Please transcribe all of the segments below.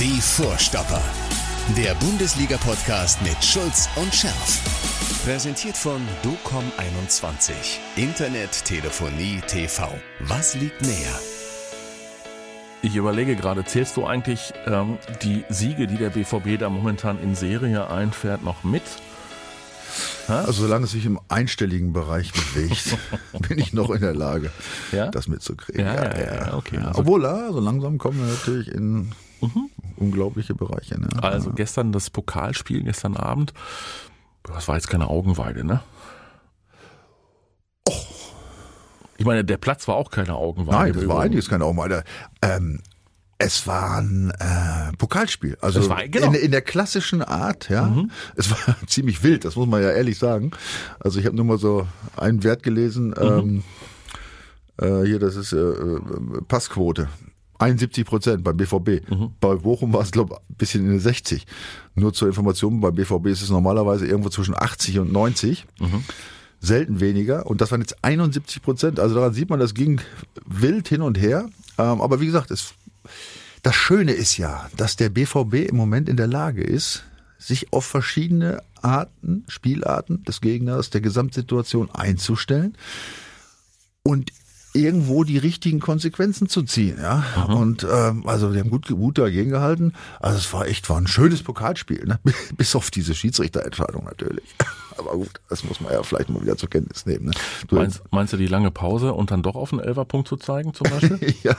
Die Vorstopper. Der Bundesliga-Podcast mit Schulz und Scherf. Präsentiert von DOCOM21. Internet, Telefonie, TV. Was liegt näher? Ich überlege gerade, zählst du eigentlich ähm, die Siege, die der BVB da momentan in Serie einfährt, noch mit? Also solange es sich im einstelligen Bereich bewegt, bin ich noch in der Lage, Ja? das mitzukriegen. Ja, ja, ja, okay. Also- Obwohl, ja, so langsam kommen wir natürlich in unglaubliche Bereiche. Ne? Also gestern das Pokalspiel, gestern Abend. Das war jetzt keine Augenweide, ne? Ich meine, der Platz war auch keine Augenweide. Nein, das war einiges keine Augenweide. Ähm, es war ein äh, Pokalspiel. Also war- genau. in, in der klassischen Art, ja. Es war ziemlich wild, das muss man ja ehrlich sagen. Also ich habe nur mal so einen Wert gelesen. Ähm, äh, hier, das ist äh, äh, Passquote. 71 Prozent beim BVB. Bei Bochum war es, glaube ich, ein bisschen in den 60. Nur zur Information, bei BVB ist es normalerweise irgendwo zwischen 80 und 90 selten weniger. Und das waren jetzt 71 Prozent. Also daran sieht man, das ging wild hin und her. Ähm, aber wie gesagt, es, das Schöne ist ja, dass der BVB im Moment in der Lage ist, sich auf verschiedene Arten, Spielarten des Gegners, der Gesamtsituation einzustellen und irgendwo die richtigen Konsequenzen zu ziehen, ja. Und ähm, also die haben gut, gut dagegen gehalten. Also es war echt war ein schönes Pokalspiel, ne? bis auf diese Schiedsrichterentscheidung natürlich. Aber gut, das muss man ja vielleicht mal wieder zur Kenntnis nehmen. Ne? Du, Meinst, meinst du die lange Pause und dann doch auf einen Elferpunkt zu zeigen zum Beispiel? ja,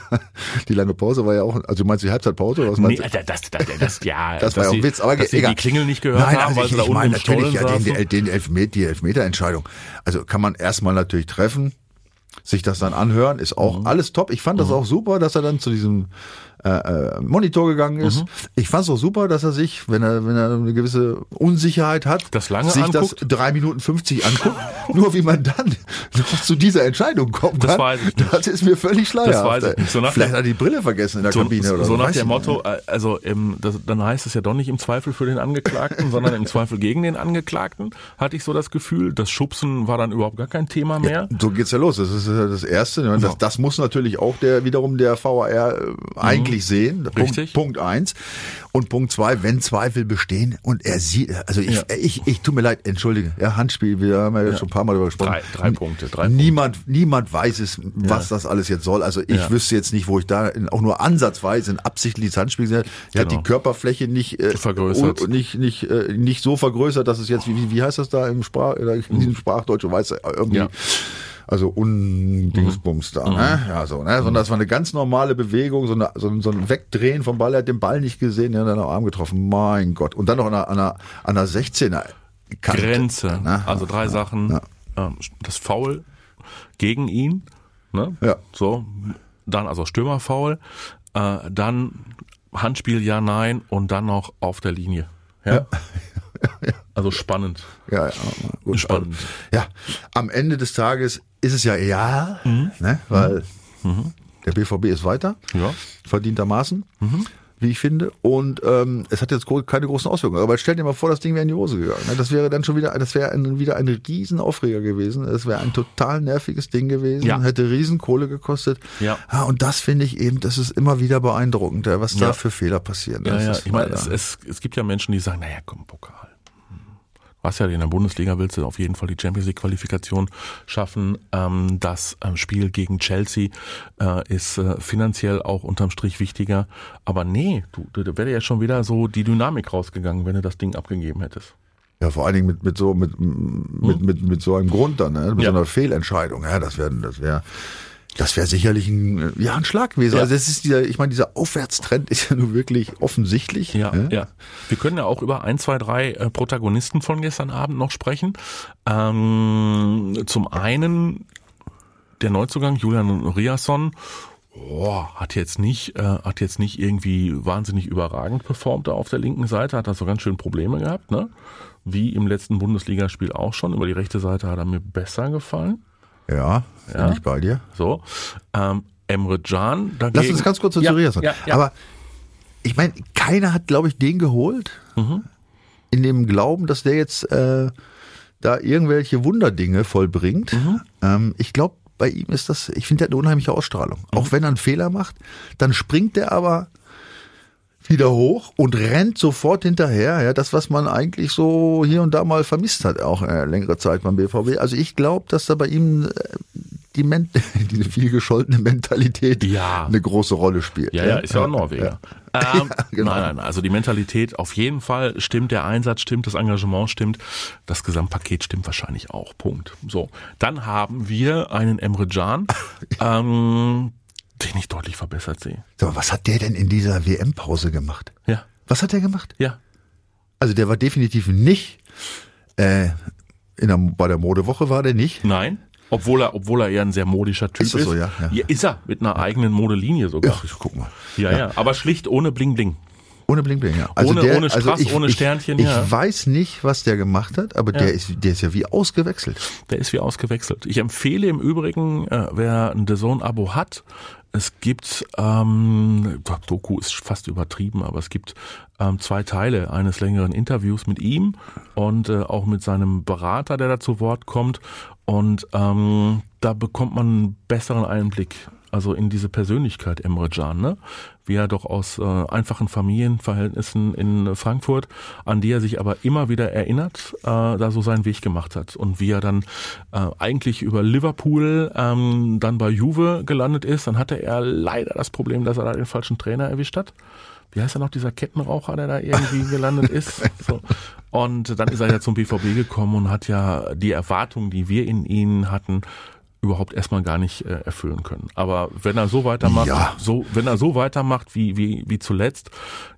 die lange Pause war ja auch, also du meinst die Halbzeitpause oder was meinst nee, du? das, das, das, ja, Das war ja auch ein Witz, aber dass egal. die Klingel nicht gehört Nein, haben, also weil ich, ich meine natürlich ja den, den, den die Elfmeterentscheidung. Also kann man erstmal natürlich treffen, sich das dann anhören, ist auch Mhm. alles top. Ich fand das auch super, dass er dann zu diesem äh, äh, Monitor gegangen ist. Mhm. Ich fand es auch super, dass er sich, wenn er, wenn er eine gewisse Unsicherheit hat, Das lange sich anguckt? das drei Minuten 50 anguckt. Nur wie man dann noch zu dieser Entscheidung kommt, Das nicht. das ist mir völlig schleierhaft. So nach Vielleicht hat er die Brille vergessen in der So, Kabine oder so nach weiß dem. Motto, äh, also im, das, dann heißt es ja doch nicht im Zweifel für den Angeklagten, sondern im Zweifel gegen den Angeklagten, hatte ich so das Gefühl. Das Schubsen war dann überhaupt gar kein Thema mehr. So geht's ja los. Das ist ja das Erste. Das, das muss natürlich auch der wiederum der VAR äh, eigentlich sehen. Punkt. Richtig. Punkt eins. Und Punkt zwei, wenn Zweifel bestehen und er sieht, also ich, Ja. ich, ich tut mir leid, entschuldige, ja, Handspiel, wir haben ja, schon ein paar Mal darüber gesprochen. Drei- drei Punkte, drei niemand, niemand weiß es, was das alles jetzt soll. Also ich Ja. wüsste jetzt nicht, wo ich da in, auch nur ansatzweise ein absichtliches Handspiel gesehen habe. Er hat Genau. die Körperfläche nicht, äh, Vergrößert. und nicht, nicht, äh, nicht so vergrößert, dass es jetzt, wie, wie heißt das da im Sprach, äh, in diesem Sprachdeutsch, du weißt, irgendwie, Ja. Also undingsbums da, ne? Ja, so, ne? Sondern das war eine ganz normale Bewegung, so, eine, so, ein- so ein Wegdrehen vom Ball, er hat den Ball nicht gesehen, er hat dann am Arm getroffen. Mein Gott. Und dann noch an einer, an einer, an einer 16er Kante, Grenze. ne? Also drei Sachen. Ähm, das Foul gegen ihn. Ne? Ja. So. Dann also Stürmerfoul. Äh, dann Handspiel ja, nein. Und dann noch auf der Linie. Ja. Also spannend. Ja, ja, gut. Spannend. Ja, am Ende des Tages ist es ja egal, Mhm. ne? weil der BVB ist weiter, Ja. verdientermaßen, Mhm. wie ich finde. Und ähm, es hat jetzt keine großen Auswirkungen. Aber stell dir mal vor, das Ding wäre in die Hose gegangen. Ne? Das wäre dann schon wieder, das wäre ein, wieder ein riesen Aufreger gewesen. Es wäre ein total nerviges Ding gewesen, Ja. hätte riesen Kohle gekostet. Ja. und das finde ich eben, das ist immer wieder beeindruckend, ja, was Ja. da für Fehler passieren. Ja, Das ja. Ich meine, es, es, es gibt ja Menschen, die sagen, naja, komm, Pokal. Was ja in der Bundesliga willst du auf jeden Fall die Champions League Qualifikation schaffen. Ähm, das ähm, Spiel gegen Chelsea äh, ist äh, finanziell auch unterm Strich wichtiger. Aber nee, du, du, da wäre ja schon wieder so die Dynamik rausgegangen, wenn du das Ding abgegeben hättest. Ja, vor allen Dingen mit, mit so, mit, mit, mit, mit so einem Grund dann, ne? mit Hm? Ja. so einer Fehlentscheidung. Ja, das wäre, das wäre, das wäre sicherlich ein, ja, ein Schlag gewesen. Ja. Also es ist dieser, ich meine, dieser Aufwärtstrend ist ja nun wirklich offensichtlich. Ja, ne? ja. Wir können ja auch über ein, zwei, drei äh, Protagonisten von gestern Abend noch sprechen. Ähm, zum einen der Neuzugang Julian Riasson. Oh, hat jetzt nicht, äh, hat jetzt nicht irgendwie wahnsinnig überragend performt da auf der linken Seite, hat da so ganz schön Probleme gehabt, ne? Wie im letzten Bundesligaspiel auch schon. Über die rechte Seite hat er mir besser gefallen. Ja, bin Ja. ich bei dir. So. Ähm, Emre Can dagegen. Lass uns ganz kurz zu ja, Rias ja, ja. Aber ich meine, keiner hat, glaube ich, den geholt, Mhm. in dem Glauben, dass der jetzt äh, da irgendwelche Wunderdinge vollbringt. Mhm. Ähm, ich glaube, bei ihm ist das, ich finde, der hat eine unheimliche Ausstrahlung. Mhm. Auch wenn er einen Fehler macht, dann springt der aber wieder hoch und rennt sofort hinterher. Ja, das, was man eigentlich so hier und da mal vermisst hat, auch äh, längere Zeit beim BVB. Also ich glaube, dass da bei ihm äh, die Men diese viel gescholtene Mentalität Ja. eine große Rolle spielt. Ja, ja, ist ja auch Norweger. Ähm, genau. Nein, nein, also die Mentalität auf jeden Fall stimmt, der Einsatz stimmt, das Engagement stimmt, das Gesamtpaket stimmt wahrscheinlich auch. Punkt. So, dann haben wir einen Emre Can, ähm, den ich deutlich verbessert sehe. Mal, was hat der denn in dieser WM-Pause gemacht? Ja, Was hat der gemacht? ja. Also der war definitiv nicht äh, in der, bei der Modewoche war der nicht. Nein. Obwohl er, obwohl er eher ein sehr modischer Typ Ist ist. so, ja? Ja. ist er, mit einer eigenen Modelinie sogar. ich guck mal. Ja, ja, aber schlicht ohne Bling Bling. Ohne Bling Bling, ja. Ohne- ohne Strass, ohne Sternchen, ich, ja. Ich weiß nicht, was der gemacht hat, aber Ja. der ist, der ist ja wie ausgewechselt. Der ist wie ausgewechselt. Ich empfehle im Übrigen, äh, wer ein The Zone-Abo hat, es gibt, ähm, Doku ist fast übertrieben, aber es gibt ähm, zwei Teile eines längeren Interviews mit ihm und äh, auch mit seinem Berater, der da zu Wort kommt. Und ähm, da bekommt man einen besseren Einblick, also in diese Persönlichkeit Emre Can, ne? wie er doch aus äh, einfachen Familienverhältnissen in Frankfurt, an die er sich aber immer wieder erinnert, äh, da so seinen Weg gemacht hat und wie er dann äh, eigentlich über Liverpool ähm, dann bei Juve gelandet ist, dann hatte er leider das Problem, dass er da den falschen Trainer erwischt hat. Wie heißt er noch, dieser Kettenraucher, der da irgendwie gelandet ist? So. Und dann ist er ja zum BVB gekommen und hat ja die Erwartungen, die wir in ihn hatten, überhaupt erstmal gar nicht äh, erfüllen können. Aber wenn er so weitermacht, Ja. so wenn er so weitermacht wie wie wie zuletzt,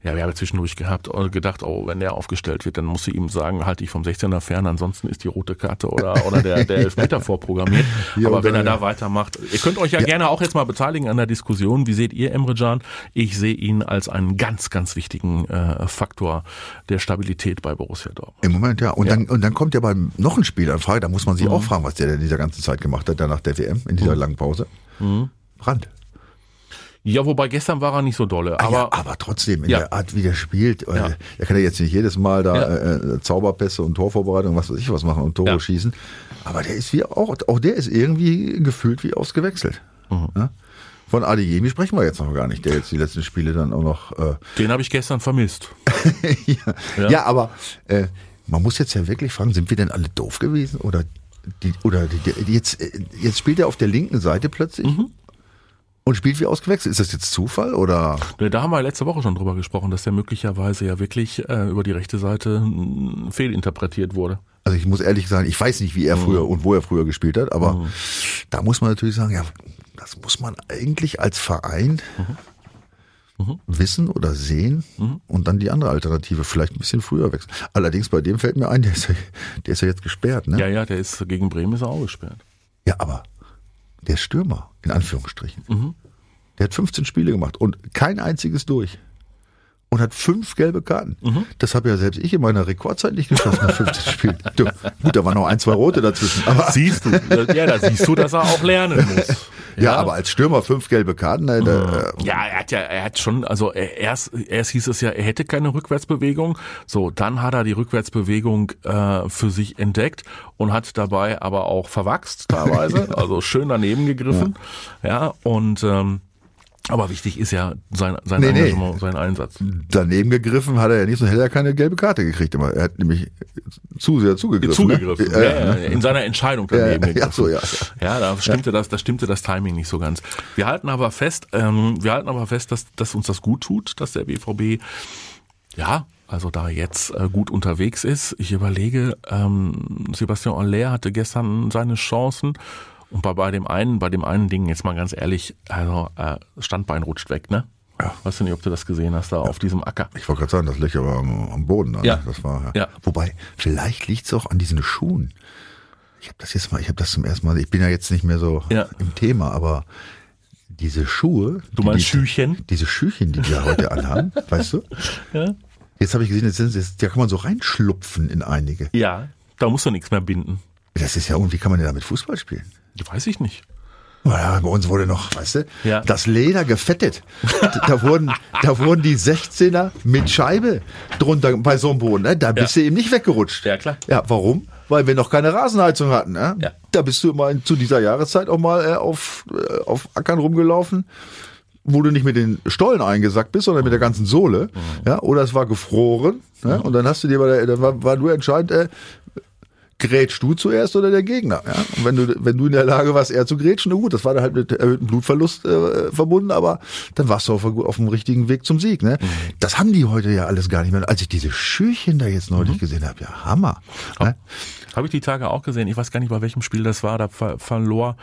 ja, wir haben zwischendurch gehabt äh, gedacht, oh, wenn der aufgestellt wird, dann muss ich ihm sagen, halt dich vom 16er fern, ansonsten ist die rote Karte oder oder der der Elfmeter vorprogrammiert. Ja, Aber wenn er dann, da weitermacht, ihr könnt euch ja, gerne auch jetzt mal beteiligen an der Diskussion. Wie seht ihr Emre Can? Ich sehe ihn als einen ganz ganz wichtigen äh, Faktor der Stabilität bei Borussia Dortmund. Im Moment, ja. Und, Ja. Mhm. Dann, und dann kommt ja beim noch ein Spieler in Frage, da muss man sich auch fragen, was der in dieser ganzen Zeit gemacht hat, danach der WM, in dieser langen Pause. Mhm. Brandt. Ja, wobei gestern war er nicht so dolle, aber ja, aber trotzdem, in Ja. der Art, wie der spielt, Ja. äh, er kann ja jetzt nicht jedes Mal da Ja. äh, Zauberpässe und Torvorbereitung, was weiß ich was machen und Tore Ja. schießen. Aber der ist wie auch, auch der ist irgendwie gefühlt wie ausgewechselt. Mhm. Ja? Von Adeyemi sprechen wir jetzt noch gar nicht, der jetzt die letzten Spiele dann auch noch. Äh, den habe ich gestern vermisst. ja. Ja. Ja. aber äh, man muss jetzt ja wirklich fragen, sind wir denn alle doof gewesen oder die, oder die, jetzt äh, jetzt spielt er auf der linken Seite plötzlich Mhm. und spielt wie ausgewechselt. Ist das jetzt Zufall oder? Ne, Da haben wir letzte Woche schon drüber gesprochen, dass der möglicherweise ja wirklich äh, über die rechte Seite fehlinterpretiert wurde. Also ich muss ehrlich sagen, ich weiß nicht, wie er früher und wo er früher gespielt hat, aber da muss man natürlich sagen, ja, das muss man eigentlich als Verein wissen oder sehen und dann die andere Alternative vielleicht ein bisschen früher wechseln. Allerdings bei dem fällt mir ein, der ist ja, der ist ja jetzt gesperrt, ne? Ja, ja, der ist gegen Bremen ist er auch gesperrt. Ja, aber der ist Stürmer, in Anführungsstrichen. Der hat 15 Spiele gemacht und kein einziges durch. Und hat fünf gelbe Karten. Das habe ja selbst ich in meiner Rekordzeit nicht geschafft nach 15 Spielen. Du, gut, da waren noch ein, zwei rote dazwischen. Aber, Siehst du, ja, da siehst du, dass er auch lernen muss. ja, aber als Stürmer fünf gelbe Karten, ne, da, Ja, er hat ja, er hat schon, also er- erst, erst hieß es ja, er hätte keine Rückwärtsbewegung. So, dann hat er die Rückwärtsbewegung äh, für sich entdeckt und hat dabei aber auch verwachst teilweise, also schön daneben gegriffen. Ja, und ähm, aber wichtig ist ja sein, sein Nee, nee. Engagement, sein Einsatz. daneben gegriffen hat er ja nicht, sonst hätte er keine gelbe Karte gekriegt. Immer. Er hat nämlich zu sehr zugegriffen. Zugegriffen. Ne? Ja, Ja, ja, ne? in seiner Entscheidung Ja, daneben ja, gegriffen. so, ja, Ja, da stimmte das, da stimmte das Timing nicht so ganz. Wir halten aber fest, ähm, wir halten aber fest, dass, dass uns das gut tut, dass der BVB, ja, also da jetzt äh, gut unterwegs ist. Ich überlege, ähm, Sebastian Aller hatte gestern seine Chancen. Und bei, bei dem einen, bei dem einen Ding, jetzt mal ganz ehrlich, also äh, Standbein rutscht weg, ne? Ja. Weißt du nicht, ob du das gesehen hast, da auf diesem Acker. Ich wollte gerade sagen, das Löcher war am, am Boden. Da, ne? Ja. Das war, Ja. Wobei, vielleicht liegt es auch an diesen Schuhen. Ich habe das jetzt mal, ich habe das zum ersten Mal, ich bin ja jetzt nicht mehr so Ja. im Thema, aber diese Schuhe. Du meinst die, Schüchen? Diese Schüchen, die wir heute anhaben, weißt du? Ja. Jetzt habe ich gesehen, jetzt sind, jetzt, da kann man so reinschlupfen in einige. Ja, da musst du nichts mehr binden. Das ist ja irgendwie, kann man denn damit Fußball spielen? Weiß ich nicht. Ja, bei uns wurde noch, weißt du, Ja. das Leder gefettet. Da wurden, da wurden die 16er mit Scheibe drunter bei so einem Boden. Ne? Da bist du eben nicht weggerutscht. Ja, klar. Ja, warum? Weil wir noch keine Rasenheizung hatten. Ne? Ja. Da bist du immer in, zu dieser Jahreszeit auch mal äh, auf, äh, auf Ackern rumgelaufen. wo du nicht mit den Stollen eingesackt bist, sondern mit der ganzen Sohle. Ja, oder es war gefroren. Ja, und dann hast du dir bei der, dann war, war nur entscheidend, äh, grätschst du zuerst oder der Gegner? Ja? Und wenn du, wenn du in der Lage warst, eher zu grätschen, na gut, das war dann halt mit erhöhtem Blutverlust äh, verbunden, aber dann warst du auf, auf dem richtigen Weg zum Sieg. Ne? Das haben die heute ja alles gar nicht mehr. Als ich diese Schürchen da jetzt neulich gesehen habe, ja, Hammer. Ne? Habe ich die Tage auch gesehen. Ich weiß gar nicht, bei welchem Spiel das war. Da ver verlor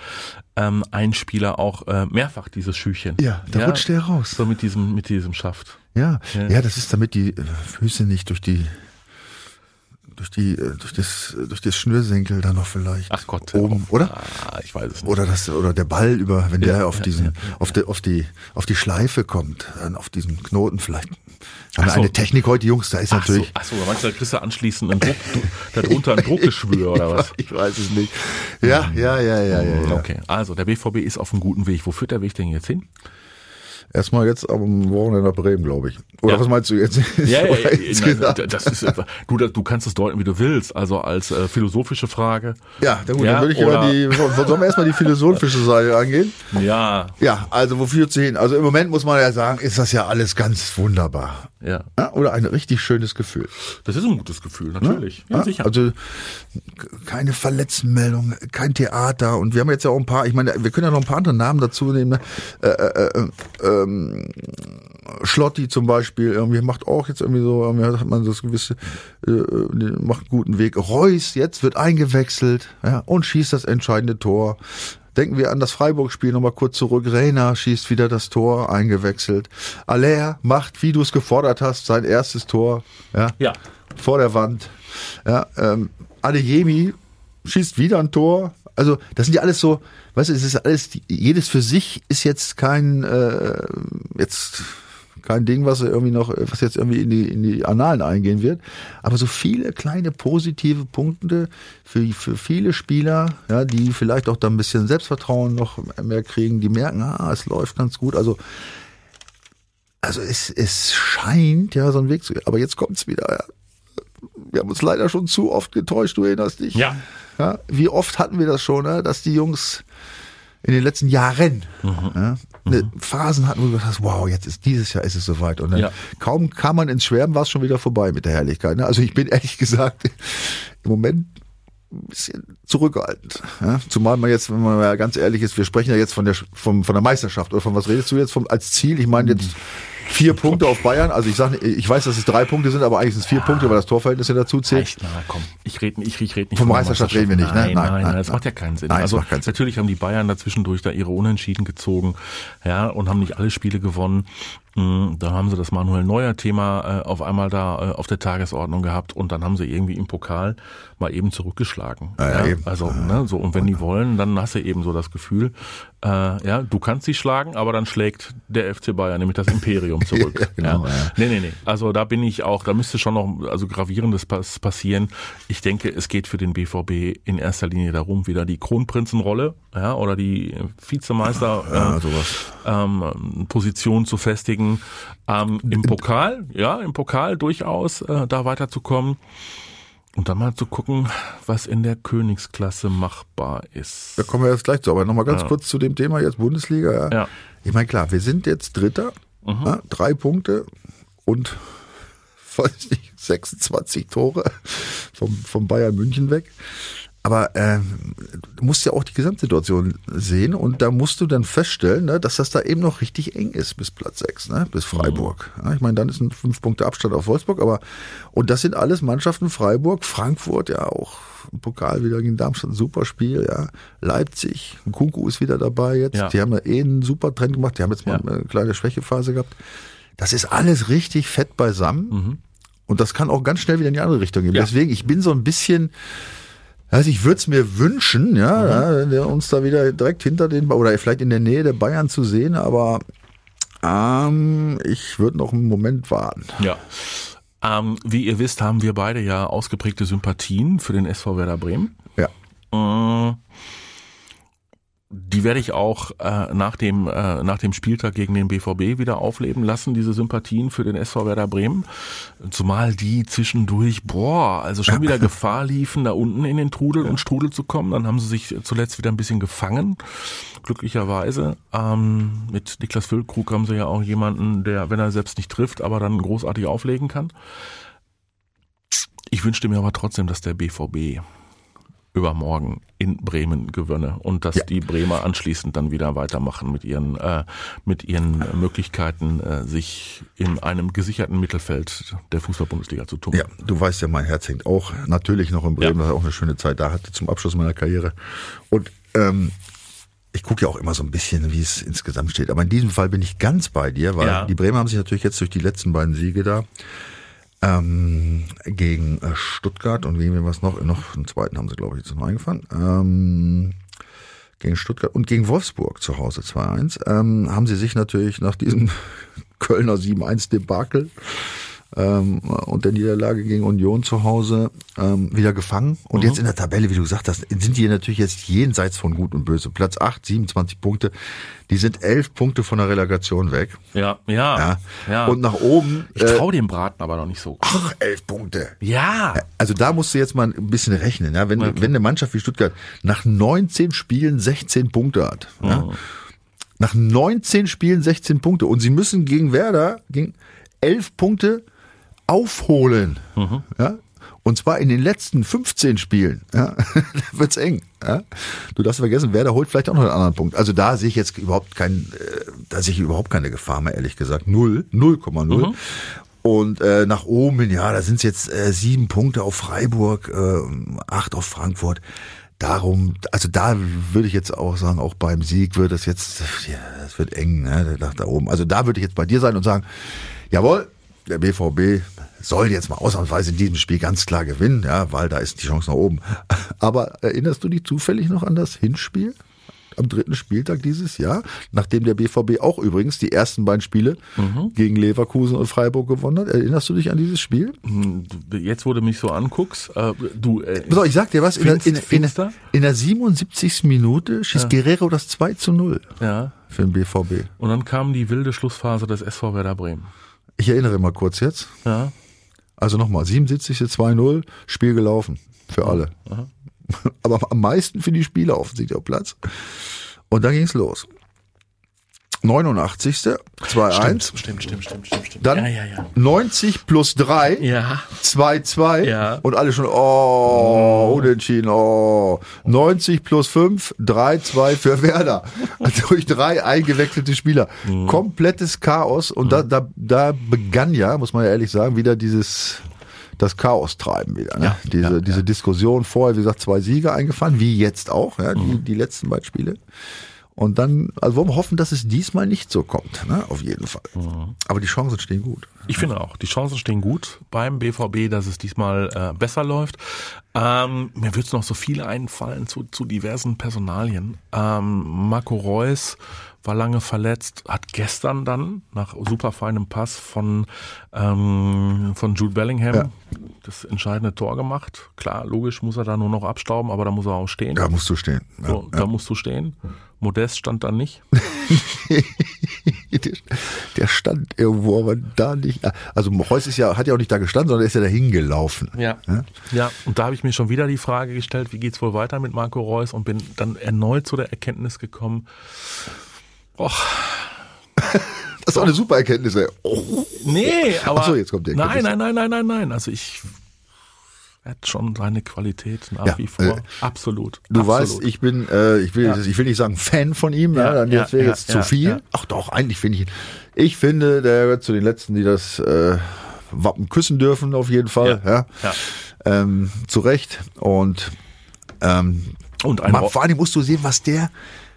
ähm, ein Spieler auch äh, mehrfach dieses Schüchchen. Ja, da rutscht der raus. So mit diesem, mit diesem Schaft. Ja. Ja. ja, das ist damit die äh, Füße nicht durch die durch die äh, durch das durch das Schnürsenkel da noch vielleicht Ach Gott. oben, oder? Ah, ich weiß es nicht. Oder das oder der Ball über wenn der auf ja, diesen ja, auf die auf die auf die Schleife kommt, dann auf diesen Knoten vielleicht. Haben Ach so. eine Technik heute, Jungs, da ist Ach so, natürlich ach so, meinst du, da kriegst du anschließend einen Druck, darunter ein Druckgeschwür oder was? Ich weiß es nicht. Ja, ja, ja, ja, ja. ja. Okay, also der BVB ist auf einem guten Weg. Wo führt der Weg denn jetzt hin? Erstmal jetzt am Wochenende nach Bremen, glaube ich. Oder Ja. was meinst du jetzt? Ja, ja, ja, nein, das ist, äh, du, du kannst es deuten, wie du willst. Also als äh, philosophische Frage. ja, na gut, Ja, dann würde ich mal die, sollen wir erstmal die philosophische Seite angehen? Ja, Ja, also wo führt sie hin? Also im Moment muss man ja sagen, ist das ja alles ganz wunderbar. ja. Oder ein richtig schönes Gefühl. Das ist ein gutes Gefühl, natürlich. Ja, sicher. Also keine Verletztenmeldung, kein Theater und wir haben jetzt ja auch ein paar, ich meine, wir können ja noch ein paar andere Namen dazu nehmen. Ne? Äh, äh, äh, ähm, Schlotti zum Beispiel, irgendwie macht auch jetzt irgendwie so, irgendwie hat man das gewisse, äh, macht einen guten Weg. Reus jetzt wird eingewechselt ja, und schießt das entscheidende Tor. Denken wir an das Freiburg-Spiel nochmal kurz zurück. Reina schießt wieder das Tor, eingewechselt. Aller macht, wie du es gefordert hast, sein erstes Tor. Ja, ja. vor der Wand. Ja, ähm, Adeyemi schießt wieder ein Tor. Also das sind ja alles so, weißt du, es ist alles, jedes für sich ist jetzt kein äh, jetzt kein Ding, was irgendwie noch, was jetzt irgendwie in die in die Annalen eingehen wird. Aber so viele kleine positive Punkte für für viele Spieler, ja, die vielleicht auch da ein bisschen Selbstvertrauen noch mehr kriegen, die merken, ah, es läuft ganz gut. Also also es, es scheint ja so ein Weg zu Aber jetzt kommt's wieder. Ja. Wir haben uns leider schon zu oft getäuscht, du erinnerst dich. Ja. Ja, wie oft hatten wir das schon, ne? dass die Jungs in den letzten Jahren Mhm. ne, Phasen hatten, wo du gesagt hast, wow, jetzt ist dieses Jahr ist es soweit. Und dann Ja. kaum kam man ins Schwärmen, war es schon wieder vorbei mit der Herrlichkeit. Ne? Also ich bin ehrlich gesagt im Moment ein bisschen zurückhaltend. Ja? Zumal man jetzt, wenn man mal ganz ehrlich ist, wir sprechen ja jetzt von der vom, von der Meisterschaft oder von was redest du jetzt vom, als Ziel? Ich meine jetzt vier Punkte auf Bayern. Also ich sage, ich weiß, dass es drei Punkte sind, aber eigentlich sind es vier Punkte, weil das Torverhältnis ja dazu zählt. Echt, na komm. Ich rede ich, ich red nicht der Meisterschaft reden wir nicht, ne? Nein, Nein, nein, nein, nein, das nein. macht ja keinen Sinn. Nein, also macht keinen Sinn. natürlich haben die Bayern dazwischendurch da ihre Unentschieden gezogen, ja, und haben nicht alle Spiele gewonnen. Mm, Da haben sie das Manuel Neuer Thema äh, auf einmal da äh, auf der Tagesordnung gehabt und dann haben sie irgendwie im Pokal mal eben zurückgeschlagen. Ja, ja. Also, ne, so, und wenn die wollen, dann hast du eben so das Gefühl, äh, ja, du kannst sie schlagen, aber dann schlägt der FC Bayern, nämlich das Imperium zurück. Ja, genau, ja. Nee, nee, nee. Also da bin ich auch, da müsste schon noch also gravierendes pass passieren. Ich denke, es geht für den BVB in erster Linie darum, wieder die Kronprinzenrolle, ja, oder die Vizemeister Ja, äh, sowas. ähm, Position zu festigen. Ähm, Im Pokal, ja, im Pokal durchaus äh, da weiterzukommen. Und dann mal zu gucken, was in der Königsklasse machbar ist. Da kommen wir jetzt gleich zu. Aber nochmal ganz Ja. kurz zu dem Thema jetzt Bundesliga. Ja. Ja. Ich meine, klar, wir sind jetzt Dritter, ja, drei Punkte und weiß nicht, 26 Tore vom, vom Bayern München weg. Aber ähm, du musst ja auch die Gesamtsituation sehen und da musst du dann feststellen, ne, dass das da eben noch richtig eng ist bis Platz 6, ne, bis Freiburg. Ja, ich meine, dann ist ein fünf Punkte Abstand auf Wolfsburg, aber und das sind alles Mannschaften Freiburg, Frankfurt ja auch im Pokal wieder gegen Darmstadt, ein super Spiel, ja. Leipzig, Kunku ist wieder dabei jetzt. Ja. Die haben ja eh einen super Trend gemacht, die haben jetzt mal Ja. eine kleine Schwächephase gehabt. Das ist alles richtig fett beisammen. Und das kann auch ganz schnell wieder in die andere Richtung gehen. Deswegen, ich bin so ein bisschen, also ich würde es mir wünschen, ja, ja, der uns da wieder direkt hinter den, oder vielleicht in der Nähe der Bayern zu sehen, aber ähm, ich würde noch einen Moment warten. Ja. Ähm, wie ihr wisst, haben wir beide ja ausgeprägte Sympathien für den SV Werder Bremen. Ja. Äh, die werde ich auch äh, nach dem äh, nach dem Spieltag gegen den BVB wieder aufleben lassen, diese Sympathien für den SV Werder Bremen, zumal die zwischendurch boah, also schon wieder Gefahr liefen, da unten in den Trudel und Strudel zu kommen. Dann haben sie sich zuletzt wieder ein bisschen gefangen, glücklicherweise. Ähm, mit Niklas Füllkrug haben sie ja auch jemanden, der, wenn er selbst nicht trifft, aber dann großartig auflegen kann. Ich wünschte mir aber trotzdem, dass der BVB übermorgen in Bremen gewönne und dass Ja. die Bremer anschließend dann wieder weitermachen mit ihren äh, mit ihren Möglichkeiten, äh, sich in einem gesicherten Mittelfeld der Fußball-Bundesliga zu tun. Ja, du weißt ja, mein Herz hängt auch natürlich noch in Bremen, Ja. dass ich auch eine schöne Zeit da hatte zum Abschluss meiner Karriere. Und ähm, ich gucke ja auch immer so ein bisschen, wie es insgesamt steht. Aber in diesem Fall bin ich ganz bei dir, weil Ja. die Bremer haben sich natürlich jetzt durch die letzten beiden Siege da ähm, gegen äh, Stuttgart und gegen was noch? Noch einen zweiten haben sie, glaube ich, jetzt noch eingefahren. Ähm, gegen Stuttgart und gegen Wolfsburg zu Hause 2-1, ähm, haben sie sich natürlich nach diesem Kölner 7-1-Debakel ähm, und der Niederlage gegen Union zu Hause ähm, wieder gefangen. Und jetzt in der Tabelle, wie du gesagt hast, sind die natürlich jetzt jenseits von Gut und Böse. Platz 8, 27 Punkte. Die sind 11 Punkte von der Relegation weg. ja, ja. Ja. ja. Und nach oben, ich äh, traue dem Braten aber noch nicht so. ach, 11 Punkte. Ja. Also da musst du jetzt mal ein bisschen rechnen. Ja? Wenn, wenn eine Mannschaft wie Stuttgart nach 19 Spielen 16 Punkte hat. Ja? Nach 19 Spielen 16 Punkte. Und sie müssen gegen Werder gegen 11 Punkte aufholen. Ja? Und zwar in den letzten 15 Spielen. Ja? da wird's eng. Ja? Du darfst vergessen, Werder holt vielleicht auch noch einen anderen Punkt. Also da sehe ich jetzt überhaupt kein, äh, da sehe ich überhaupt keine Gefahr mehr, ehrlich gesagt. Null, 0,0. Und äh, nach oben, hin, ja, da sind es jetzt äh, sieben Punkte auf Freiburg, äh, acht auf Frankfurt. Darum, also da würde ich jetzt auch sagen, auch beim Sieg wird es jetzt, ja, es wird eng, ne, nach da oben. Also da würde ich jetzt bei dir sein und sagen, jawohl, der BVB soll jetzt mal ausnahmsweise in diesem Spiel ganz klar gewinnen, ja, weil da ist die Chance nach oben. Aber erinnerst du dich zufällig noch an das Hinspiel? Am dritten Spieltag dieses Jahr, nachdem der BVB auch übrigens die ersten beiden Spiele gegen Leverkusen und Freiburg gewonnen hat. Erinnerst du dich an dieses Spiel? Hm, Jetzt, wo du mich so anguckst, äh, du, äh, auf, ich sag dir was, in, der, in, Finst- in, finster? in der 77. Minute schießt Guerrero das 2 zu 0 ja. für den BVB. Und dann kam die wilde Schlussphase des SV Werder Bremen. Ich erinnere mal kurz jetzt. Ja. Also nochmal, 77. 2-0, Spiel gelaufen. Für alle. Aber am meisten für die Spieler offensichtlich auf Platz. Und dann ging's los. 89. 2-1. Stimmt, stimmt, stimmt, stimmt, stimmt. Dann ja, ja, ja. 90 plus 3. Ja. 2-2 Ja. und alle schon, oh, unentschieden, oh. 90 plus 5, 3-2 für Werder. Also durch drei eingewechselte Spieler. Mhm. Komplettes Chaos und da, da, da begann ja, muss man ja ehrlich sagen, wieder dieses, das Chaos treiben wieder. Ne? Ja, diese, ja, diese Diskussion vorher, wie gesagt, zwei Siege eingefahren, wie jetzt auch, ja, die, Mhm. die letzten beiden Spiele. Und dann, also wollen wir hoffen, dass es diesmal nicht so kommt, ne? auf jeden Fall. Mhm. Aber die Chancen stehen gut. Ich finde auch, die Chancen stehen gut beim BVB, dass es diesmal äh, besser läuft. Ähm, mir wird noch so viele einfallen zu, zu diversen Personalien. Ähm, Marco Reus war lange verletzt, hat gestern dann nach super feinem Pass von, ähm, von Jude Bellingham Ja. das entscheidende Tor gemacht. Klar, logisch muss er da nur noch abstauben, aber da muss er auch stehen. Da musst du stehen. Ja, so, Da musst du stehen. Modest stand da nicht. der, der stand irgendwo, aber da nicht. Also Reus ist ja, hat ja auch nicht da gestanden, sondern er ist ja dahin gelaufen. Ja. Ja? Ja, und da habe ich mir schon wieder die Frage gestellt, wie geht's wohl weiter mit Marco Reus und bin dann erneut zu der Erkenntnis gekommen, och, Das ist auch eine super Erkenntnis. ey. Oh. nee, aber Ach so, jetzt kommt die Nein, nein, nein, nein, nein, nein, also ich er hat schon seine Qualität nach Ja, wie vor. äh, absolut. Du absolut. weißt, ich bin, äh, ich will, Ja. ich will nicht sagen Fan von ihm, ja, dann jetzt wäre jetzt zu viel. Ach doch, eigentlich finde ich ihn. Ich finde, der gehört zu den letzten, die das äh, Wappen küssen dürfen, auf jeden Fall. Ja. Ähm, zu Recht. Und ähm, Und ein man, vor allem musst du sehen, was der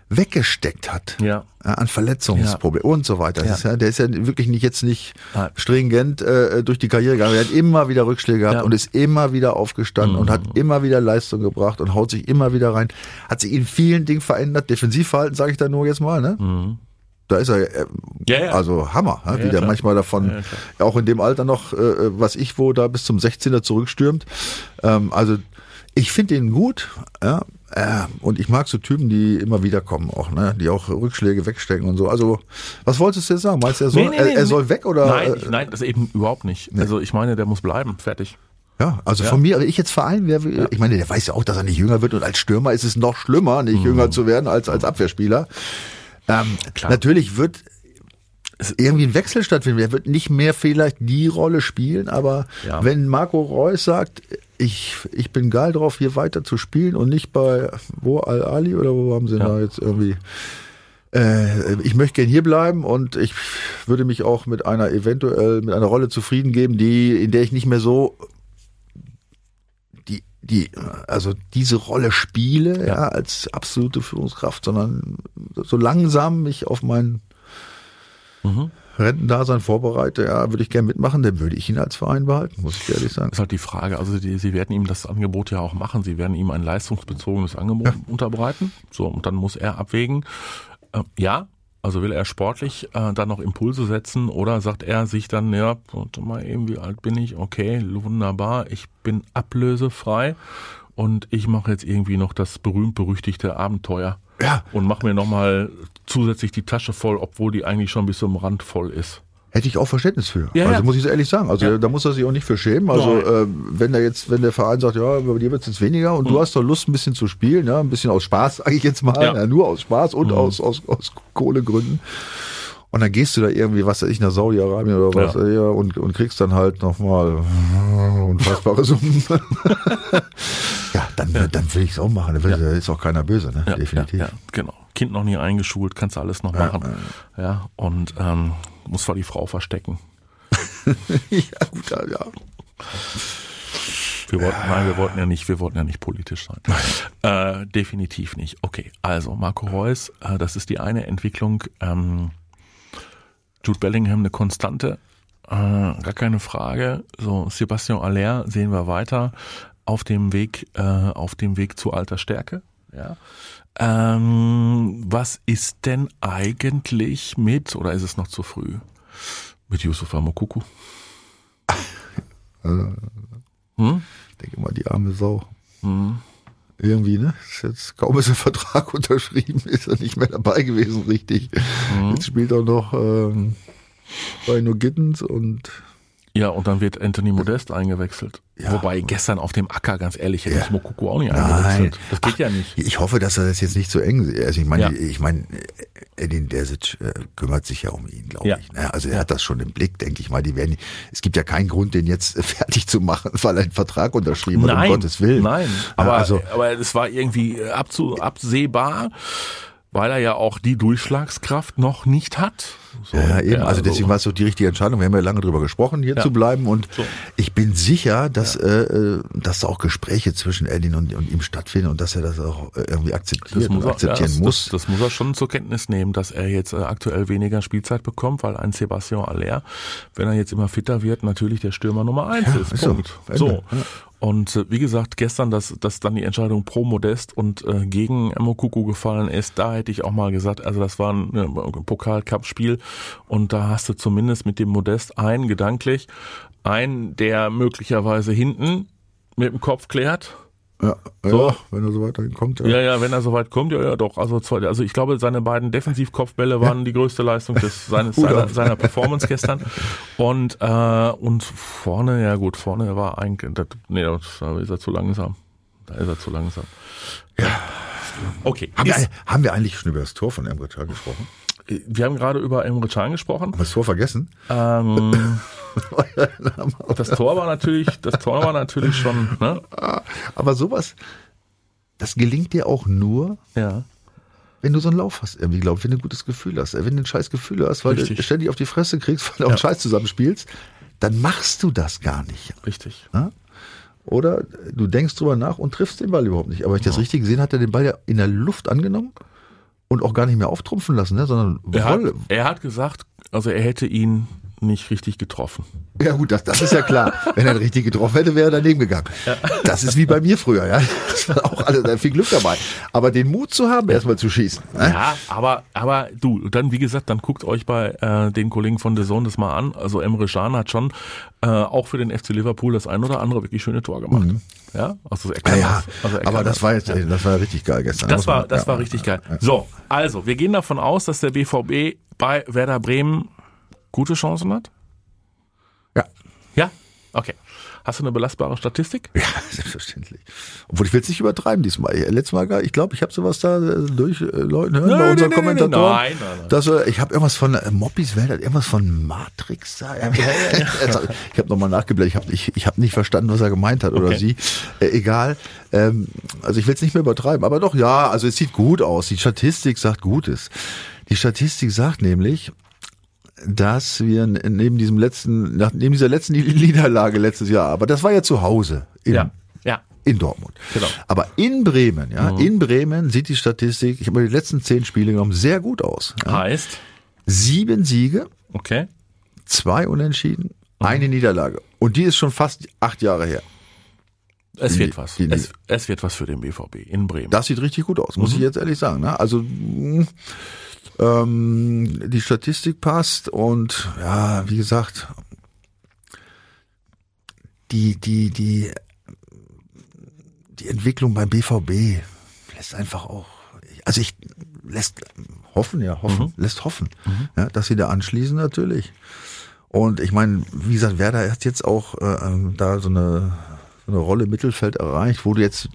weggesteckt hat. Ja. Ja, an Verletzungsproblemen und so weiter. Ja. ist ja, der ist ja wirklich nicht jetzt nicht Nein. stringent äh, durch die Karriere gegangen. Er hat immer wieder Rückschläge gehabt Ja. und ist immer wieder aufgestanden und hat immer wieder Leistung gebracht und haut sich immer wieder rein. Hat sich in vielen Dingen verändert. Defensivverhalten sage ich da nur jetzt mal, ne? Da ist er, äh, Ja, ja. also Hammer, ja, wie der klar. manchmal davon, Ja, auch in dem Alter noch, äh, was ich wo da bis zum 16er zurückstürmt. Ähm, also ich finde ihn gut, ja. Äh, und ich mag so Typen, die immer wieder kommen auch, ne? Die auch Rückschläge wegstecken und so. Also, was wolltest du jetzt sagen? Meinst du, er soll, Nee, nee, er, er nee. soll weg oder? Nein, äh, ich, nein, das eben überhaupt nicht. Also ich meine, der muss bleiben. Fertig. Ja, also Ja. von mir, ich jetzt Verein wäre, ich meine, der weiß ja auch, dass er nicht jünger wird und als Stürmer ist es noch schlimmer, nicht Mhm. jünger zu werden als als Abwehrspieler. Ähm, Klar. Natürlich wird irgendwie ein Wechsel stattfinden. Er wird nicht mehr vielleicht die Rolle spielen, aber Ja. wenn Marco Reus sagt, ich, ich bin geil drauf, hier weiter zu spielen und nicht bei wo Al-Ali oder wo haben sie Ja. da jetzt irgendwie äh, ich möchte gern hier bleiben und ich würde mich auch mit einer eventuell mit einer Rolle zufrieden geben, die in der ich nicht mehr so die die also diese Rolle spiele ja. als absolute Führungskraft, sondern so langsam mich auf mein Mhm. Rentendasein vorbereite, ja, würde ich gern mitmachen, dann würde ich ihn als Verein behalten, muss ich ehrlich sagen. ist halt die Frage. Also die, sie werden ihm das Angebot ja auch machen. Sie werden ihm ein leistungsbezogenes Angebot unterbreiten. So, und dann muss er abwägen, äh, ja, also will er sportlich äh, dann noch Impulse setzen oder sagt er sich dann, ja, warte mal eben, wie alt bin ich? Okay, wunderbar, ich bin ablösefrei und ich mache jetzt irgendwie noch das berühmt-berüchtigte Abenteuer. Ja. Und mache mir nochmal zusätzlich die Tasche voll, obwohl die eigentlich schon bis zum Rand voll ist. Hätte ich auch Verständnis für. Ja, also ja. muss ich so ehrlich sagen. Also Ja. da muss er sich auch nicht für schämen. Also äh, wenn er jetzt, wenn der Verein sagt, ja, bei dir wird es jetzt weniger und du hast doch Lust, ein bisschen zu spielen, ja, ein bisschen aus Spaß, sage ich jetzt mal, nur aus Spaß und aus, aus, aus Kohlegründen. Und dann gehst du da irgendwie, was weiß ich, nach Saudi-Arabien oder was, Ja. ja, und, und kriegst dann halt nochmal unfassbare Summen. ja, dann, dann will ich es auch machen. Da da ist auch keiner böse, ne? Definitiv. Ja, ja, genau. Kind noch nie eingeschult, kannst du alles noch machen. Ja, und ähm, muss zwar die Frau verstecken. ja, gut, ja, ja. Wir wollten, nein, wir wollten ja nicht, wir wollten ja nicht politisch sein. Äh, definitiv nicht. Okay, also Marco Reus, äh, das ist die eine Entwicklung. Ähm, Jude Bellingham eine Konstante, äh, gar keine Frage. So Sebastian Aller sehen wir weiter auf dem Weg, äh, auf dem Weg zu alter Stärke. Ja. Ähm, was ist denn eigentlich mit, oder ist es noch zu früh, mit Yusufa Mokuku? Hm? Ich denke mal, die arme Sau. Hm. Irgendwie, ne? Ist jetzt, kaum ist der Vertrag unterschrieben, ist er nicht mehr dabei gewesen, richtig. Mhm. Jetzt spielt er noch ähm, bei No Giddens und Ja, und dann wird Anthony Modest eingewechselt. Ja. Wobei gestern auf dem Acker, ganz ehrlich, hätte Ja. ich Mokuku auch nicht Nein. eingewechselt. Das geht ja nicht. ich hoffe, dass er das jetzt nicht so eng. Also ich meine, Ja. ich meine, Edin Dersic äh, kümmert sich ja um ihn, glaube Ja. ich. Ne? Also er hat das schon im Blick, denke ich mal. Die werden, es gibt ja keinen Grund, den jetzt äh, fertig zu machen, weil er einen Vertrag unterschrieben hat, um Nein, Gottes Willen. nein. Aber, also, aber es war irgendwie abzu, absehbar, weil er ja auch die Durchschlagskraft noch nicht hat. So, Ja, eben. also deswegen war es so die richtige Entscheidung. Wir haben ja lange drüber gesprochen, hier Ja. zu bleiben. Und So. ich bin sicher, dass, äh, äh, dass da auch Gespräche zwischen Erdin und, und ihm stattfinden und dass er das auch äh, irgendwie akzeptiert das muss er, ja, akzeptieren das, muss. Das, das muss er schon zur Kenntnis nehmen, dass er jetzt äh, aktuell weniger Spielzeit bekommt, weil ein Sebastian Aller, wenn er jetzt immer fitter wird, natürlich der Stürmer Nummer eins ist. ist so. Punkt. So. Ja. Und äh, wie gesagt, gestern, dass, dass dann die Entscheidung pro Modest und äh, gegen Mokuku gefallen ist, da hätte ich auch mal gesagt, also das war ein äh, Pokal-Cup-Spiel und da hast du zumindest mit dem Modest einen gedanklich, einen, der möglicherweise hinten mit dem Kopf klärt, Ja, So. ja, wenn er so weiterhin kommt. ja, ja, wenn er soweit kommt, ja, ja, doch. Also, zwei- also ich glaube, seine beiden Defensivkopfbälle waren die größte Leistung des, seines, seiner, seiner Performance gestern. Und, äh, und vorne, ja gut, vorne war eigentlich, das, nee, da ist er zu langsam. Da ist er zu langsam. Ja. Okay. Haben, wir, haben wir eigentlich schon über das Tor von Emre Can gesprochen? Wir haben gerade über Emre Can gesprochen. Haben wir das Tor vergessen? Ähm, das Tor war natürlich, das Tor war natürlich schon, ne? Aber sowas, das gelingt dir auch nur, Ja. wenn du so einen Lauf hast, irgendwie, glaube ich, wenn du ein gutes Gefühl hast. Wenn du ein scheiß Gefühl hast, weil Richtig. du ständig auf die Fresse kriegst, weil du auch einen Scheiß zusammenspielst, dann machst du das gar nicht. Richtig. Ne? Oder du denkst drüber nach und triffst den Ball überhaupt nicht. Aber wenn ich das richtig gesehen hat er den Ball ja in der Luft angenommen und auch gar nicht mehr auftrumpfen lassen, ne? sondern Er hat, er hat gesagt, also er hätte ihn nicht richtig getroffen. Ja gut, das, das ist ja klar. Wenn er richtig getroffen hätte, wäre er daneben gegangen. Das ist wie bei mir früher, ja. Das war auch alles, da viel Glück dabei. Aber den Mut zu haben, erstmal zu schießen. Ne? Ja, aber, aber du, dann wie gesagt, dann guckt euch bei äh, den Kollegen von The Zone das mal an. Also Emre Can hat schon äh, auch für den FC Liverpool das ein oder andere wirklich schöne Tor gemacht. Ja, also er Ja, kann ja. das. Also er aber kann das war jetzt, das war richtig geil gestern. Das war, das ja. war richtig geil. So, also, wir gehen davon aus, dass der BVB bei Werder Bremen gute Chancen hat? Ja. Ja? Okay. Hast du eine belastbare Statistik? Ja, selbstverständlich. Obwohl ich will es nicht übertreiben diesmal. Letztes Mal, gar- ich glaube, ich habe sowas da äh, durch äh, Leuten hören Nein, bei unseren nein, nein, nein, Kommentatoren. nein, nein, nein. Dass, äh, ich habe irgendwas von äh, Moppis Welt, irgendwas von Matrix da. Also, ich habe nochmal nachgeblättert. Ich habe ich, ich hab nicht verstanden, was er gemeint hat oder Okay. sie. Äh, egal. Ähm, also ich will es nicht mehr übertreiben. Aber doch, ja, also es sieht gut aus. Die Statistik sagt Gutes. Die Statistik sagt nämlich, dass wir neben diesem letzten, nach- neben dieser letzten Niederlage letztes Jahr, aber das war ja zu Hause in, Ja. Ja. in Dortmund. Genau. Aber in Bremen, ja, in Bremen sieht die Statistik, ich habe mir die letzten zehn Spiele genommen, sehr gut aus. Ja. Heißt, Sieben Siege, okay. zwei Unentschieden, eine Niederlage. Und die ist schon fast acht Jahre her. Es wird was. die- Es, es wird was für den BVB in Bremen. Das sieht richtig gut aus, muss ich jetzt ehrlich sagen. Ne? Also mh, ähm, die Statistik passt und ja, wie gesagt, die, die, die, die Entwicklung beim BVB lässt einfach auch, also ich lässt hoffen, ja, hoffen, lässt hoffen, ja, dass sie da anschließen natürlich. Und ich meine, wie gesagt, Werder hat jetzt auch äh, ähm, da so eine, so eine Rolle im Mittelfeld erreicht, wo du jetzt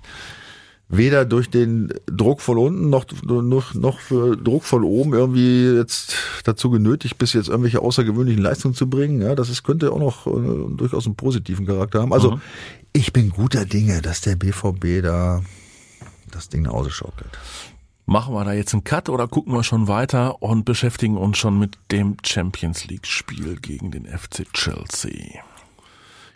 weder durch den Druck von unten noch, noch, noch für Druck von oben irgendwie jetzt dazu genötigt bist, jetzt irgendwelche außergewöhnlichen Leistungen zu bringen. Ja, das ist, könnte auch noch äh, durchaus einen positiven Charakter haben. Also ich bin guter Dinge, dass der BVB da das Ding nach Hause schaukelt. Machen wir da jetzt einen Cut oder gucken wir schon weiter und beschäftigen uns schon mit dem Champions League Spiel gegen den FC Chelsea?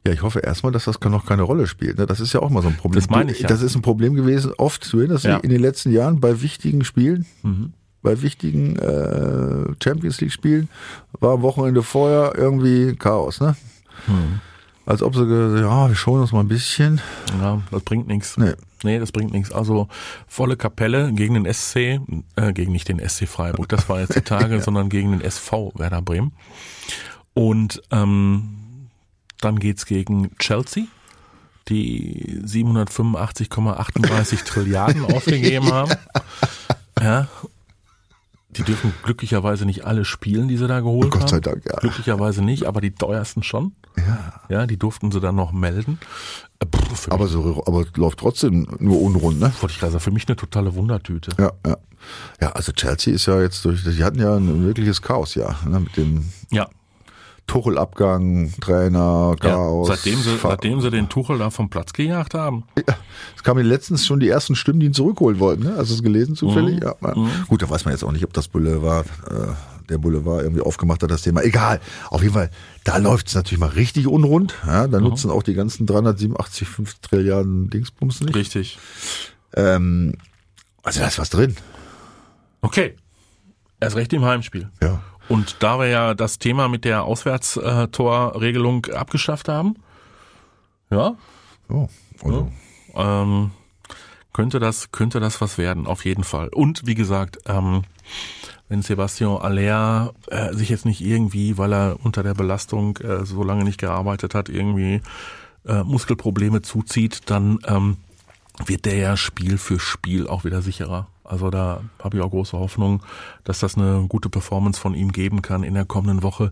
Ja, ich hoffe erstmal, dass das noch keine Rolle spielt. ne? Das ist ja auch mal so ein Problem. Das meine ich, ja. Das ist ein Problem gewesen, oft du erinnerst dich, Ja. Mhm. in den letzten Jahren bei wichtigen Spielen, bei wichtigen äh, Champions League Spielen, war am Wochenende vorher irgendwie Chaos, ne? Mhm. Als ob sie gesagt ja, wir schonen uns mal ein bisschen. Ja, das bringt nichts. Nee. Nee, das bringt nichts. Also volle Kapelle gegen den SC, äh, gegen nicht den SC Freiburg, das war jetzt die Tage, sondern gegen den SV Werder Bremen. Und ähm, dann geht's gegen Chelsea, die 785,38 Trilliarden ausgegeben haben. Ja. Die dürfen glücklicherweise nicht alle spielen, die sie da geholt haben. Gott sei Dank, ja. Glücklicherweise nicht, aber die teuersten schon. Ja. Ja, die durften sie dann noch melden. Äh, pff, Aber so, aber läuft trotzdem nur unrund, ne? wollte ich gerade sagen, für mich eine totale Wundertüte. Ja, ja. Ja, also Chelsea ist ja jetzt durch, die hatten ja ein wirkliches Chaos, ja, ne, mit dem Ja. Tuchel-Abgang, Trainer, ja. Chaos. Seitdem, sie, seitdem sie den Tuchel da vom Platz gejagt haben. Ja, es kamen letztens schon die ersten Stimmen, die ihn zurückholen wollten. Ne? Hast du es gelesen zufällig? Mhm. Ja, ja. Gut, da weiß man jetzt auch nicht, ob das Boulevard, äh, der Boulevard irgendwie aufgemacht hat, das Thema. Egal. Auf jeden Fall, da läuft es natürlich mal richtig unrund. Ja, Mhm. da nutzen auch die ganzen 387 5 Trilliarden Dingsbums nicht. Richtig. Ähm, also da ist was drin. Okay. Erst recht im Heimspiel. Ja. Und da wir ja das Thema mit der Auswärtstorregelung abgeschafft haben, ja, Oh, also, ähm, könnte das könnte das was werden auf jeden Fall. Und wie gesagt ähm, wenn Sebastian Aller äh, sich jetzt nicht irgendwie weil er unter der Belastung äh, so lange nicht gearbeitet hat irgendwie äh, Muskelprobleme zuzieht dann ähm, wird der ja Spiel für Spiel auch wieder sicherer also da habe ich auch große Hoffnung, dass das eine gute Performance von ihm geben kann in der kommenden Woche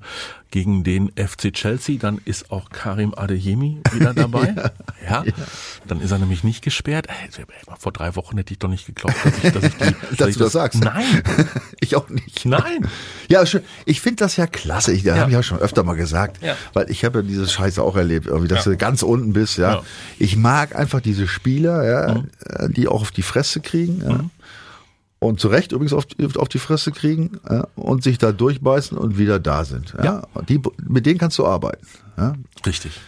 gegen den FC Chelsea. Dann ist auch Karim Adeyemi wieder dabei. ja, dann ist er nämlich nicht gesperrt. Vor drei Wochen hätte ich doch nicht geglaubt, dass ich, dass ich die, Dass ich du das sagst. Nein, ich auch nicht. nein. Ja, schön. Ich finde das ja klasse. Ich, da Ja. habe ich ja schon öfter mal gesagt, Ja. weil ich habe ja diese Scheiße auch erlebt, irgendwie, dass Ja. du ganz unten bist. Ja. Ja. Mhm. Ich mag einfach diese Spieler, ja, äh, die auch auf die Fresse kriegen. Ja. Und zu Recht übrigens auf, auf die Fresse kriegen ja, und sich da durchbeißen und wieder da sind. Ja. Ja. Die, mit denen kannst du arbeiten. Ja. Richtig.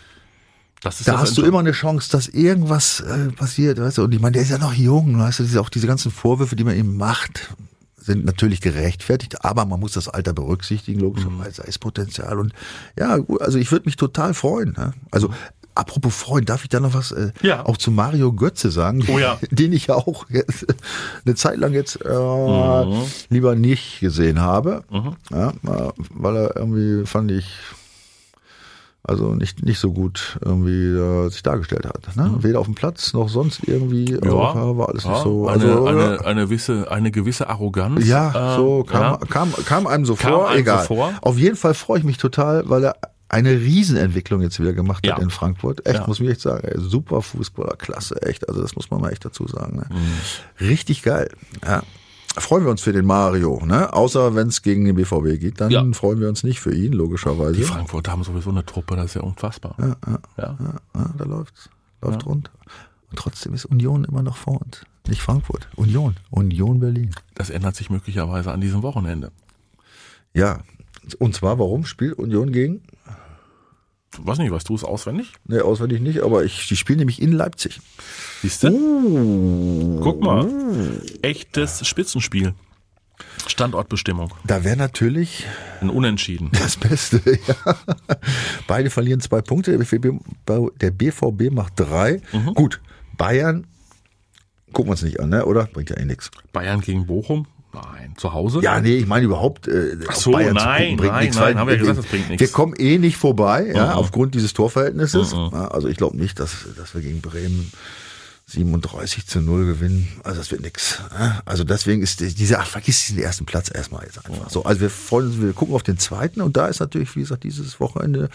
Da hast du immer eine Chance, dass irgendwas äh, passiert, weißt du. Und ich meine, der ist ja noch jung, weißt du, diese, auch diese ganzen Vorwürfe, die man ihm macht, sind natürlich gerechtfertigt, aber man muss das Alter berücksichtigen, logischerweise, da ist Potenzial und ja, gut, also ich würde mich total freuen. Also Apropos Freund, darf ich da noch was äh, Ja. auch zu Mario Götze sagen, Oh ja. den ich ja auch jetzt, eine Zeit lang jetzt äh, lieber nicht gesehen habe, ja, äh, weil er irgendwie fand ich also nicht nicht so gut irgendwie äh, sich dargestellt hat. Ne? Weder auf dem Platz noch sonst irgendwie Ja, war, alles ja, nicht so. eine, Also, eine, eine, gewisse, eine gewisse Arroganz. ja, ähm, so kam, ja. kam, kam einem so Kam vor, einem so egal. vor. Auf jeden Fall freue ich mich total, weil er eine Riesenentwicklung jetzt wieder gemacht hat Ja. in Frankfurt. Echt, Ja. muss ich echt sagen. Super Fußballer, klasse, echt. Also das muss man mal echt dazu sagen. Ne? Mhm. Richtig geil. Ja. Freuen wir uns für den Mario, ne? Außer wenn es gegen den BVB geht, dann Ja. freuen wir uns nicht für ihn, logischerweise. Die Frankfurter haben sowieso eine Truppe, das ist ja unfassbar. Ja, ja, ja, da läuft's. Läuft rund. Und trotzdem ist Union immer noch vor uns. Nicht Frankfurt. Union. Union Berlin. Das ändert sich möglicherweise an diesem Wochenende. Ja. Und zwar, warum spielt Union gegen? Weiß nicht, weißt du es auswendig? Ne, auswendig nicht, aber ich, die spielen nämlich in Leipzig. Siehst du? Uh. Guck mal. Echtes Spitzenspiel. Standortbestimmung. Da wäre natürlich Ein Unentschieden. das Beste. Ja. Beide verlieren zwei Punkte. Der BVB, der BVB macht drei. Gut, Bayern gucken wir uns nicht an, ne? oder? Bringt ja eh nichts. Bayern gegen Bochum? Nein. Zu Hause? Ja, nee, ich meine überhaupt, äh, Ach so, Bayern nein, gucken, bringt nein, nichts. nein, haben wir ja gesagt, das bringt nichts. Wir kommen eh nicht vorbei, ja, Mhm. aufgrund dieses Torverhältnisses. Ja, also ich glaube nicht, dass, dass wir gegen Bremen 37 zu 0 gewinnen. Also das wird nix. Also deswegen ist die- dieser, ach, vergiss diesen ersten Platz erstmal jetzt einfach so. Also wir freuen uns, wir gucken auf den zweiten und da ist natürlich, wie gesagt, dieses Wochenende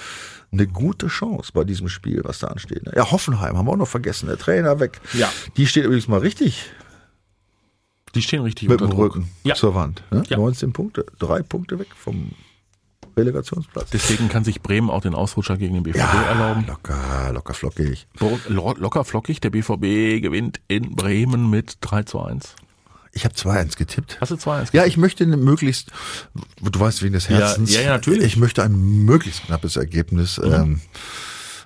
eine gute Chance bei diesem Spiel, was da ansteht. ne? Ja, Hoffenheim haben wir auch noch vergessen, der Trainer weg. Ja. Die steht übrigens mal richtig Die stehen richtig mit unter dem Druck. Rücken Ja. zur Wand. Ne? Ja. 19 Punkte, drei Punkte weg vom Relegationsplatz. Deswegen kann sich Bremen auch den Ausrutscher gegen den BVB erlauben. locker, locker flockig. Locker flockig, der BVB gewinnt in Bremen mit 3 zu 1. Ich habe 2-1 getippt. Hast du 2-1? Ja, ich möchte eine möglichst, du weißt wegen des Herzens. ja, ja, natürlich. Mhm. Ich möchte ein möglichst knappes Ergebnis, ähm,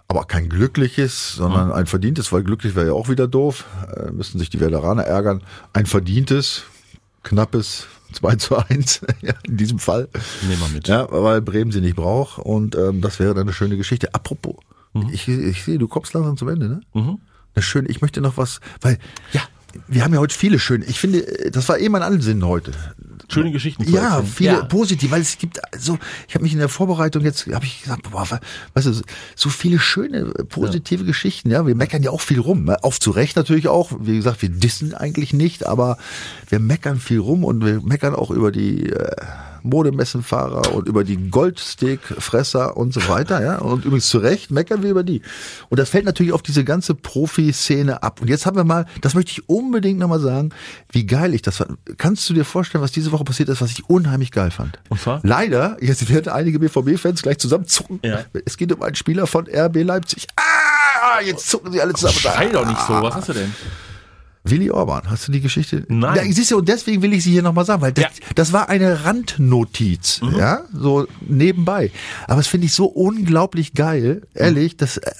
aber kein glückliches, sondern ein verdientes, weil glücklich wäre ja auch wieder doof. Äh, müssten sich die Veteraner ärgern. Ein verdientes, knappes 2 zu 1 ja, in diesem Fall. Nehmen wir mit. Ja, weil Bremen sie nicht braucht und ähm, das wäre dann eine schöne Geschichte. Apropos, Mhm. ich, ich sehe, du kommst langsam zum Ende, ne? Eine schöne, ich möchte noch was, weil, ja, wir haben ja heute viele schöne, ich finde, das war eh mein Ansinnen heute. Schöne Geschichten. zu Ja, erzählen. viele Ja. positiv, weil es gibt so, ich habe mich in der Vorbereitung jetzt, habe ich gesagt, boah, weißt du, so viele schöne, äh, positive Geschichten, ja, wir meckern ja auch viel rum, ne? auf zu Recht natürlich auch, wie gesagt, wir dissen eigentlich nicht, aber wir meckern viel rum und wir meckern auch über die äh, Modemessenfahrer und über die Goldsteakfresser und so weiter, ja, und übrigens zu Recht meckern wir über die. Und das fällt natürlich auf diese ganze Profi-Szene ab. Und jetzt haben wir mal, das möchte ich unbedingt nochmal sagen, wie geil ich das fand. Kannst du dir vorstellen, was diese Woche passiert ist, was ich unheimlich geil fand? Und zwar? Leider, jetzt werden einige BVB-Fans gleich zusammenzucken. Ja. Es geht um einen Spieler von RB Leipzig. Ah, jetzt zucken sie alle zusammen. Schrei doch nicht so, was hast du denn? Willi Orban, hast du die Geschichte? Nein. Ja, siehst du, und deswegen will ich sie hier nochmal sagen, weil das, Ja. das war eine Randnotiz, ja, so nebenbei. Aber es finde ich so unglaublich geil, ehrlich, dass, äh,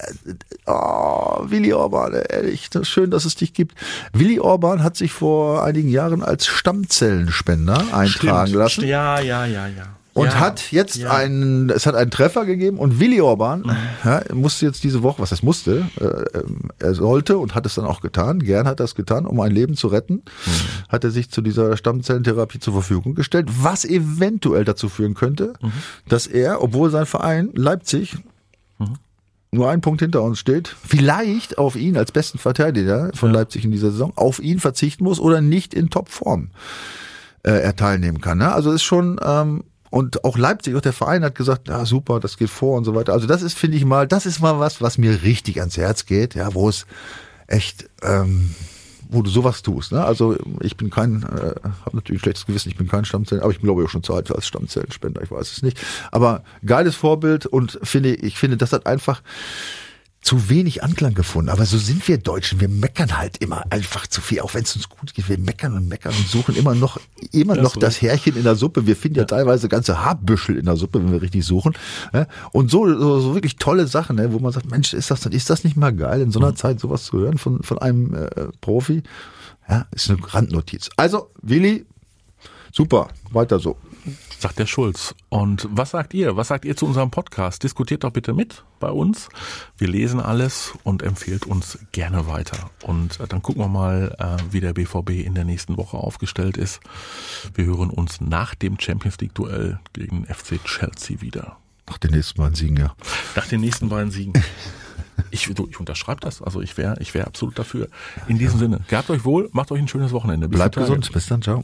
oh, Willi Orban, ehrlich, das schön, dass es dich gibt. Willi Orban hat sich vor einigen Jahren als Stammzellenspender eintragen Stimmt. lassen. Ja, ja, ja, ja. Und ja. hat jetzt ja. einen, es hat einen Treffer gegeben und Willi Orban ja, musste jetzt diese Woche, was das musste, äh, ähm, er sollte und hat es dann auch getan, gern hat er es getan, um ein Leben zu retten, hat er sich zu dieser Stammzellentherapie zur Verfügung gestellt, was eventuell dazu führen könnte, dass er, obwohl sein Verein Leipzig nur einen Punkt hinter uns steht, vielleicht auf ihn als besten Verteidiger von Leipzig in dieser Saison, auf ihn verzichten muss oder nicht in Topform äh, er teilnehmen kann. Ne? Also ist schon ähm, und auch Leipzig, auch der Verein hat gesagt, ja super, das geht vor und so weiter. Also das ist, finde ich mal, das ist mal was, was mir richtig ans Herz geht, ja, wo es echt, ähm, wo du sowas tust. Ne? Also ich bin kein, äh, habe natürlich ein schlechtes Gewissen, ich bin kein Stammzellen, aber ich glaube ich auch schon zu alt als Stammzellenspender, ich weiß es nicht. Aber geiles Vorbild und finde, ich finde, das hat einfach zu wenig Anklang gefunden. Aber so sind wir Deutschen. Wir meckern halt immer einfach zu viel, auch wenn es uns gut geht. Wir meckern und meckern und suchen immer noch, immer Ja, noch so das Härchen in der Suppe. Wir finden ja, teilweise ganze Haarbüschel in der Suppe, wenn wir richtig suchen. Und so, so, so wirklich tolle Sachen, ne, wo man sagt, Mensch, ist das, ist das nicht mal geil, in so einer Zeit sowas zu hören von, von einem äh, Profi? Ja, ist eine Randnotiz. Also, Willi, Super, weiter so. Sagt der Schulz. Und was sagt ihr? Was sagt ihr zu unserem Podcast? Diskutiert doch bitte mit bei uns. Wir lesen alles und empfehlt uns gerne weiter. Und äh, dann gucken wir mal, äh, wie der BVB in der nächsten Woche aufgestellt ist. Wir hören uns nach dem Champions League Duell gegen FC Chelsea wieder. Nach den nächsten beiden Siegen, ja. Nach den nächsten beiden Siegen. Ich, ich unterschreibe das. Also ich wäre ich wäre absolut dafür. In diesem Sinne, gehabt euch wohl, macht euch ein schönes Wochenende. Bis Bleibt gesund. Bis dann. Ciao.